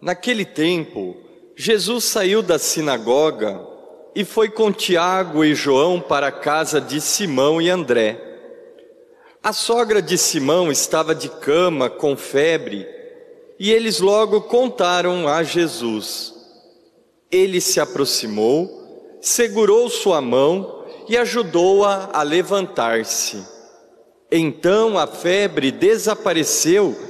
Naquele tempo, Jesus saiu da sinagoga e foi com Tiago e João para a casa de Simão e André. A sogra de Simão estava de cama com febre e eles logo contaram a Jesus. Ele se aproximou, segurou sua mão e ajudou-a a, a levantar-se. Então a febre desapareceu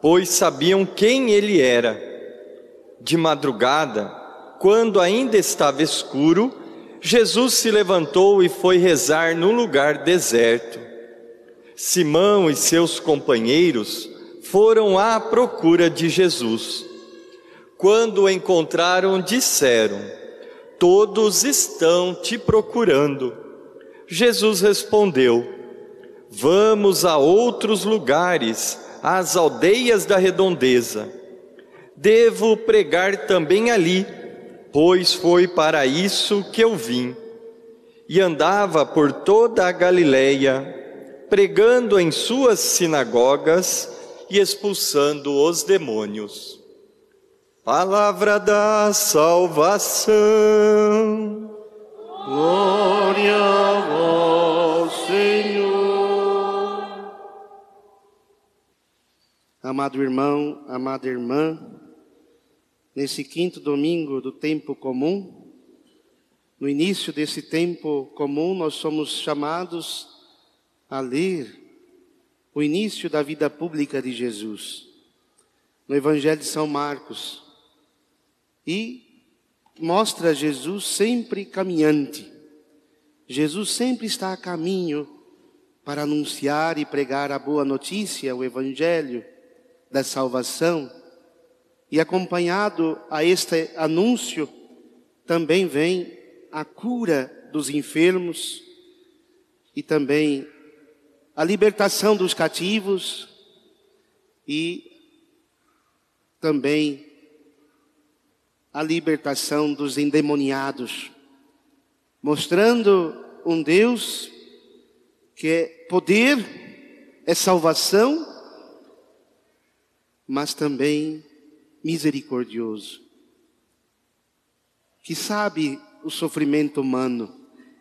pois sabiam quem ele era. De madrugada, quando ainda estava escuro, Jesus se levantou e foi rezar num lugar deserto. Simão e seus companheiros foram à procura de Jesus. Quando o encontraram, disseram: Todos estão te procurando. Jesus respondeu: Vamos a outros lugares às aldeias da redondeza. Devo pregar também ali, pois foi para isso que eu vim. E andava por toda a Galileia, pregando em suas sinagogas e expulsando os demônios. Palavra da salvação. Glória Amado irmão, amada irmã, nesse quinto domingo do tempo comum, no início desse tempo comum, nós somos chamados a ler o início da vida pública de Jesus, no Evangelho de São Marcos, e mostra Jesus sempre caminhante. Jesus sempre está a caminho para anunciar e pregar a boa notícia, o Evangelho da salvação, e acompanhado a este anúncio, também vem a cura dos enfermos e também a libertação dos cativos e também a libertação dos endemoniados, mostrando um Deus que é poder, é salvação mas também misericordioso, que sabe o sofrimento humano,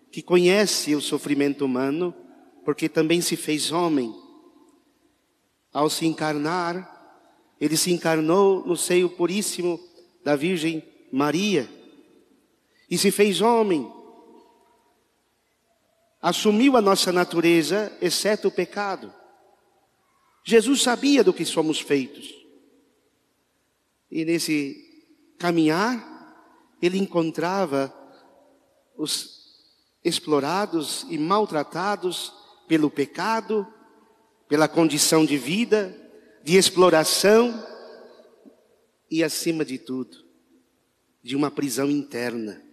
que conhece o sofrimento humano, porque também se fez homem. Ao se encarnar, ele se encarnou no seio puríssimo da Virgem Maria e se fez homem. Assumiu a nossa natureza, exceto o pecado. Jesus sabia do que somos feitos. E nesse caminhar, ele encontrava os explorados e maltratados pelo pecado, pela condição de vida, de exploração e, acima de tudo, de uma prisão interna.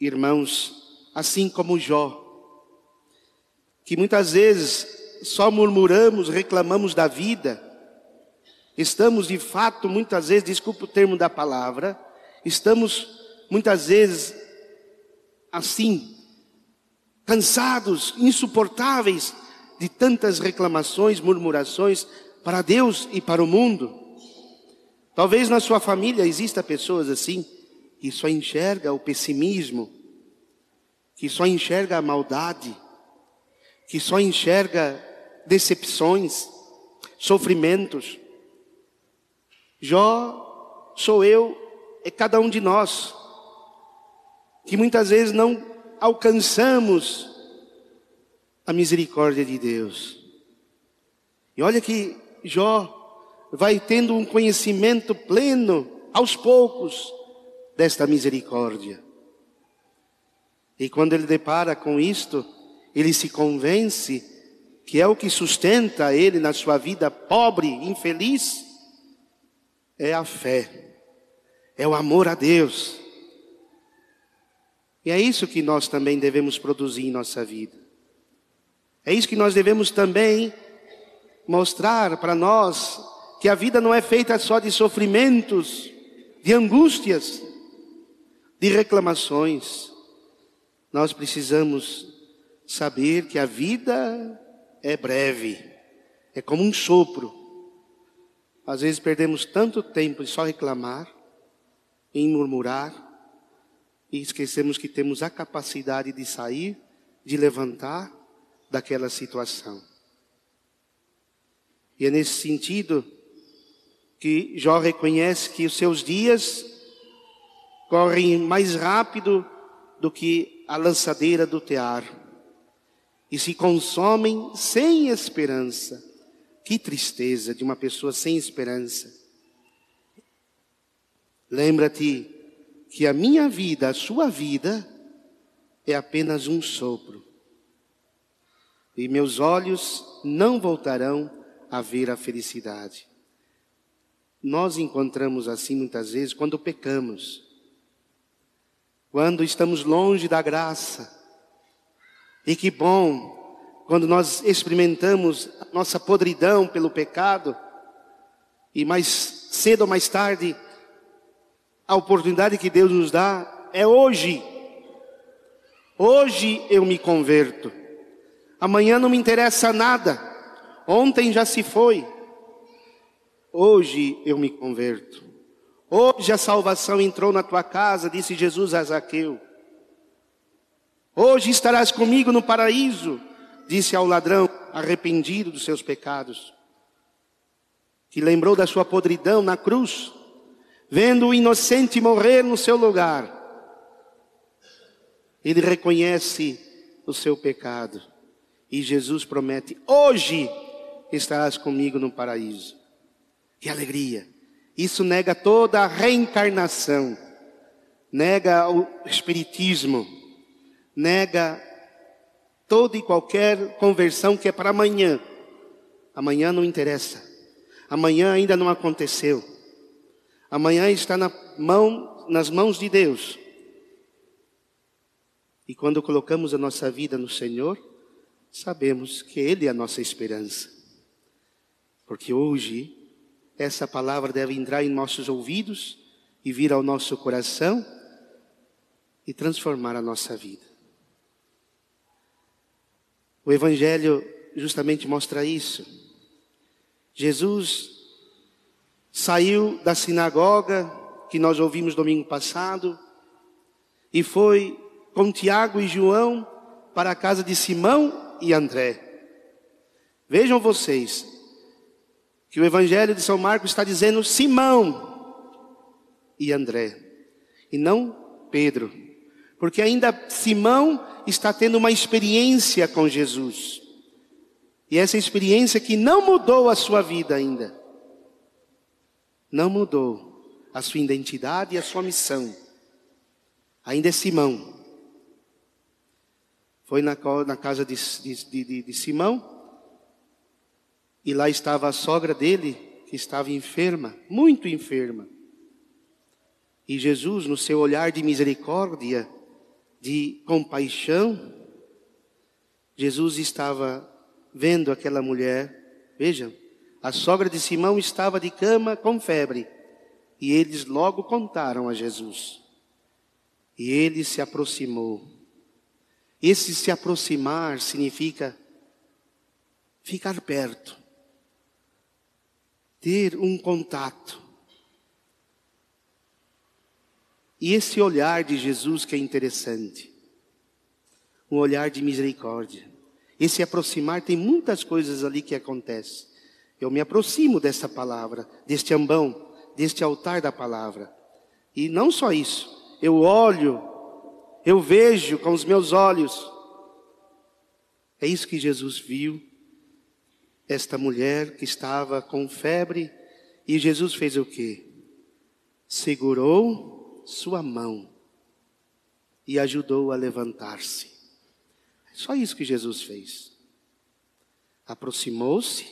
Irmãos, assim como Jó, que muitas vezes só murmuramos, reclamamos da vida, Estamos de fato, muitas vezes, desculpa o termo da palavra, estamos muitas vezes assim, cansados, insuportáveis de tantas reclamações, murmurações para Deus e para o mundo. Talvez na sua família exista pessoas assim, que só enxerga o pessimismo, que só enxerga a maldade, que só enxerga decepções, sofrimentos. Jó sou eu, é cada um de nós, que muitas vezes não alcançamos a misericórdia de Deus. E olha que Jó vai tendo um conhecimento pleno, aos poucos, desta misericórdia. E quando ele depara com isto, ele se convence que é o que sustenta ele na sua vida pobre, infeliz, é a fé, é o amor a Deus. E é isso que nós também devemos produzir em nossa vida. É isso que nós devemos também mostrar para nós que a vida não é feita só de sofrimentos, de angústias, de reclamações. Nós precisamos saber que a vida é breve, é como um sopro. Às vezes perdemos tanto tempo em só reclamar, em murmurar, e esquecemos que temos a capacidade de sair, de levantar daquela situação. E é nesse sentido que Jó reconhece que os seus dias correm mais rápido do que a lançadeira do tear e se consomem sem esperança. Que tristeza de uma pessoa sem esperança. Lembra-te que a minha vida, a sua vida, é apenas um sopro. E meus olhos não voltarão a ver a felicidade. Nós encontramos assim muitas vezes quando pecamos, quando estamos longe da graça. E que bom quando nós experimentamos nossa podridão pelo pecado, e mais cedo ou mais tarde, a oportunidade que Deus nos dá é hoje. Hoje eu me converto. Amanhã não me interessa nada. Ontem já se foi. Hoje eu me converto. Hoje a salvação entrou na tua casa, disse Jesus a Zaqueu. Hoje estarás comigo no paraíso, disse ao ladrão arrependido dos seus pecados, que lembrou da sua podridão na cruz, vendo o inocente morrer no seu lugar. Ele reconhece o seu pecado e Jesus promete: hoje estarás comigo no paraíso. Que alegria! Isso nega toda a reencarnação, nega o espiritismo, nega toda e qualquer conversão que é para amanhã. Amanhã não interessa. Amanhã ainda não aconteceu. Amanhã está na mão, nas mãos de Deus. E quando colocamos a nossa vida no Senhor, sabemos que Ele é a nossa esperança. Porque hoje essa palavra deve entrar em nossos ouvidos e vir ao nosso coração e transformar a nossa vida. O Evangelho justamente mostra isso. Jesus saiu da sinagoga que nós ouvimos domingo passado e foi com Tiago e João para a casa de Simão e André. Vejam vocês, que o Evangelho de São Marcos está dizendo Simão e André, e não Pedro, porque ainda Simão está tendo uma experiência com Jesus, e essa experiência que não mudou a sua vida ainda, não mudou a sua identidade e a sua missão, ainda é Simão. Foi na, casa de, de, de, de Simão, e lá estava a sogra dele, que estava enferma, muito enferma. E Jesus, no seu olhar de misericórdia, de compaixão, Jesus estava vendo aquela mulher. Vejam, a sogra de Simão estava de cama com febre. E eles logo contaram a Jesus. E ele se aproximou. Esse se aproximar significa ficar perto ter um contato. E esse olhar de Jesus que é interessante, um olhar de misericórdia. Esse aproximar tem muitas coisas ali que acontecem. Eu me aproximo dessa palavra, deste ambão, deste altar da palavra. E não só isso, eu olho, eu vejo com os meus olhos. É isso que Jesus viu esta mulher que estava com febre e Jesus fez o quê? Segurou sua mão e ajudou a levantar-se. Só isso que Jesus fez. Aproximou-se,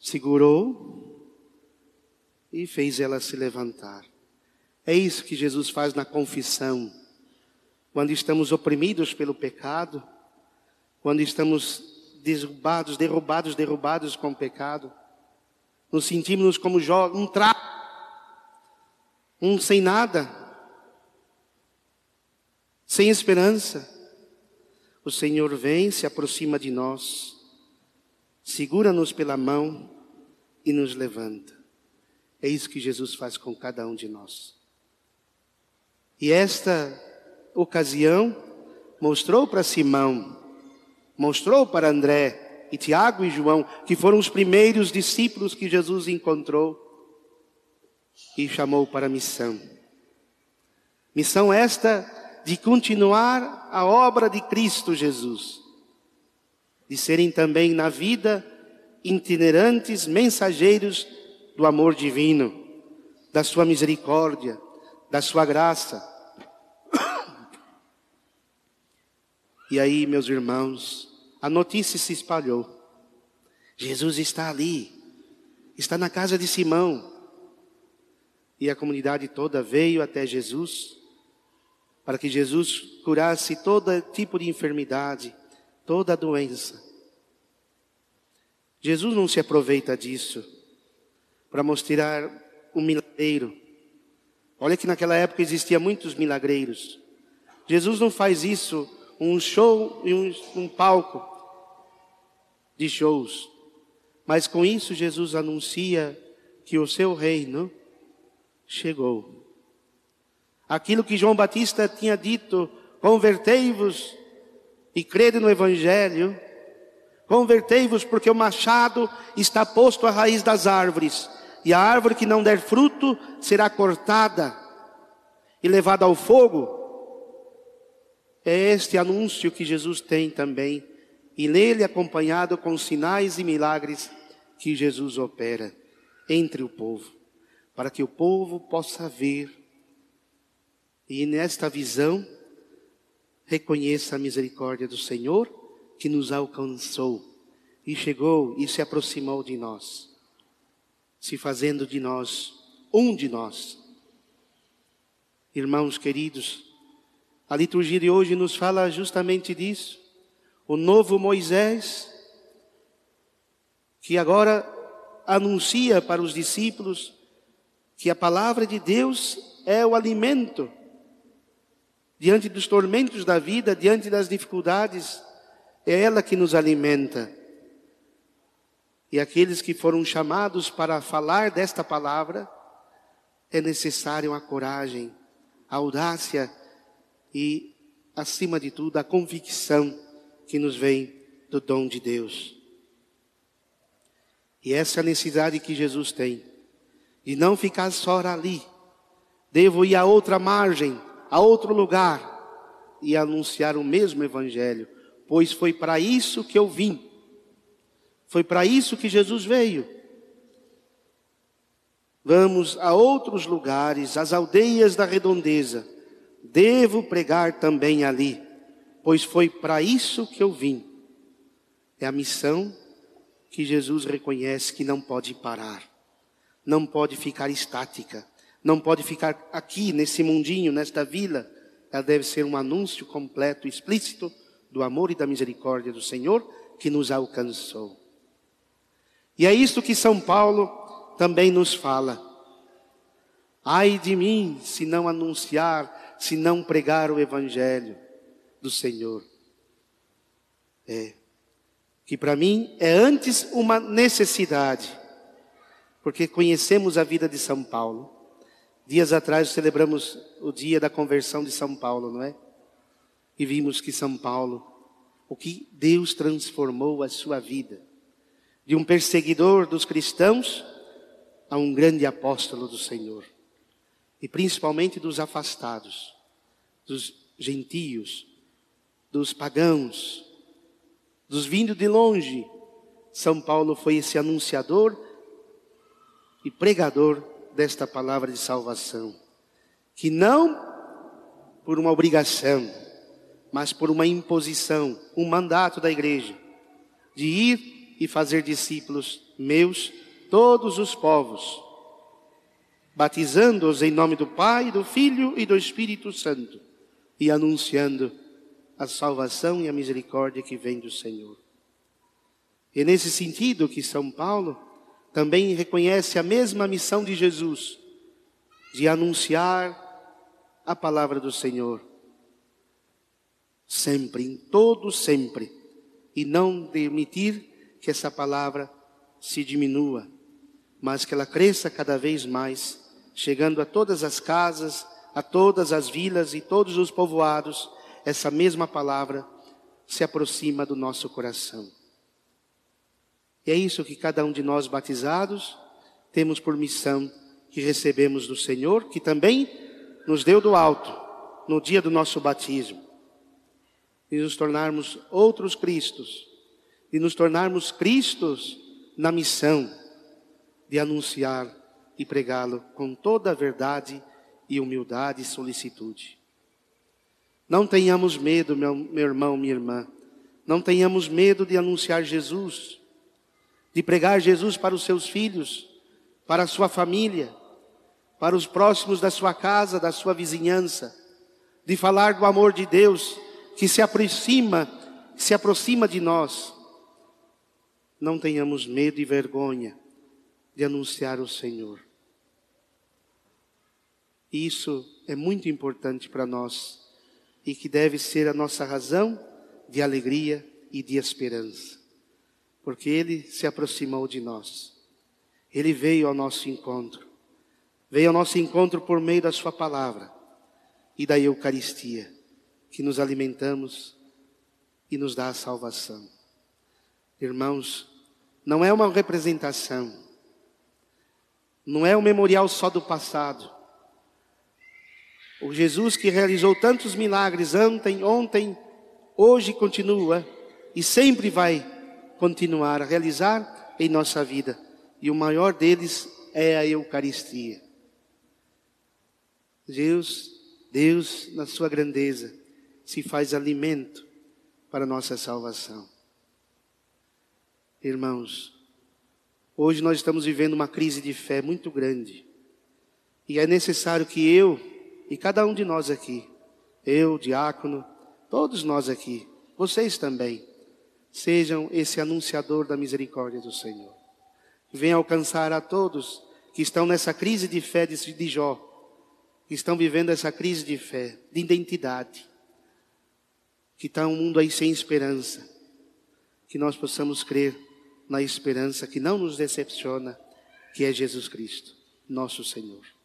segurou e fez ela se levantar. É isso que Jesus faz na confissão. Quando estamos oprimidos pelo pecado, quando estamos derrubados, derrubados, derrubados com o pecado, nos sentimos como um trapo, um sem nada, sem esperança. O Senhor vem, se aproxima de nós, segura-nos pela mão e nos levanta. É isso que Jesus faz com cada um de nós. E esta ocasião mostrou para Simão, mostrou para André e Tiago e João, que foram os primeiros discípulos que Jesus encontrou e chamou para a missão. Missão esta de continuar a obra de Cristo Jesus, de serem também na vida itinerantes mensageiros do amor divino, da sua misericórdia, da sua graça. E aí, meus irmãos, a notícia se espalhou. Jesus está ali, está na casa de Simão. E a comunidade toda veio até Jesus, para que Jesus curasse todo tipo de enfermidade, toda doença. Jesus não se aproveita disso para mostrar um milagreiro. Olha que naquela época existia muitos milagreiros. Jesus não faz isso um show e um, um palco de shows. Mas com isso Jesus anuncia que o seu reino chegou. Aquilo que João Batista tinha dito, convertei-vos e crede no Evangelho, convertei-vos porque o machado está posto à raiz das árvores e a árvore que não der fruto será cortada e levada ao fogo. É este anúncio que Jesus tem também, e nele acompanhado com sinais e milagres que Jesus opera entre o povo, para que o povo possa ver e nesta visão reconheça a misericórdia do Senhor que nos alcançou e chegou e se aproximou de nós se fazendo de nós um de nós. Irmãos queridos, a liturgia de hoje nos fala justamente disso. O novo Moisés, que agora anuncia para os discípulos que a palavra de Deus é o alimento diante dos tormentos da vida, diante das dificuldades, é ela que nos alimenta. E aqueles que foram chamados para falar desta palavra, é necessário a coragem, a audácia e, acima de tudo, a convicção que nos vem do dom de Deus. E essa é a necessidade que Jesus tem, de não ficar só ali. Devo ir a outra margem, a outro lugar, e anunciar o mesmo Evangelho, pois foi para isso que eu vim foi para isso que Jesus veio. Vamos a outros lugares, às aldeias da redondeza. Devo pregar também ali, pois foi para isso que eu vim. É a missão que Jesus reconhece que não pode parar, não pode ficar estática, não pode ficar aqui nesse mundinho, nesta vila. Ela deve ser um anúncio completo, explícito do amor e da misericórdia do Senhor que nos alcançou. E é isso que São Paulo também nos fala. Ai de mim se não anunciar, se não pregar o Evangelho do Senhor. É. Que para mim é antes uma necessidade, porque conhecemos a vida de São Paulo. Dias atrás celebramos o dia da conversão de São Paulo, não é? E vimos que São Paulo, o que Deus transformou a sua vida de um perseguidor dos cristãos a um grande apóstolo do Senhor. E principalmente dos afastados, dos gentios, dos pagãos, dos vindos de longe. São Paulo foi esse anunciador e pregador desta palavra de salvação, que não por uma obrigação, mas por uma imposição, um mandato da igreja, de ir e fazer discípulos meus todos os povos. batizando-os em nome do Pai, do Filho e do Espírito Santo, e anunciando a salvação e a misericórdia que vem do Senhor. É nesse sentido que São Paulo também reconhece a mesma missão de Jesus, de anunciar a palavra do Senhor, sempre, em todo sempre, e não permitir que essa palavra se diminua, mas que ela cresça cada vez mais, chegando a todas as casas, a todas as vilas e todos os povoados, essa mesma palavra se aproxima do nosso coração. E é isso que cada um de nós batizados temos por missão que recebemos do Senhor, que também nos deu do alto no dia do nosso batismo, de nos tornarmos outros Cristos, de nos tornarmos Cristos na missão de anunciar e pregá-lo com toda a verdade e humildade e solicitude. Não tenhamos medo, meu, meu irmão, minha irmã. Não tenhamos medo de anunciar Jesus, de pregar Jesus para os seus filhos, para a sua família, para os próximos da sua casa, da sua vizinhança, de falar do amor de Deus que se aproxima, se aproxima de nós. Não tenhamos medo e vergonha de anunciar o Senhor. Isso é muito importante para nós e que deve ser a nossa razão de alegria e de esperança. Porque Ele se aproximou de nós. Ele veio ao nosso encontro. Veio ao nosso encontro por meio da Sua palavra e da Eucaristia, que nos alimentamos e nos dá a salvação. Irmãos, não é uma representação, não é um memorial só do passado, o Jesus que realizou tantos milagres ontem, ontem, hoje continua e sempre vai continuar a realizar em nossa vida. E o maior deles é a Eucaristia. Deus, Deus, na sua grandeza, se faz alimento para nossa salvação. Irmãos, hoje nós estamos vivendo uma crise de fé muito grande. E é necessário que eu e cada um de nós aqui, eu, diácono, todos nós aqui, vocês também, sejam esse anunciador da misericórdia do Senhor. Venha alcançar a todos que estão nessa crise de fé de Jó, que estão vivendo essa crise de fé, de identidade, que está um mundo aí sem esperança, que nós possamos crer na esperança que não nos decepciona, que é Jesus Cristo, nosso Senhor.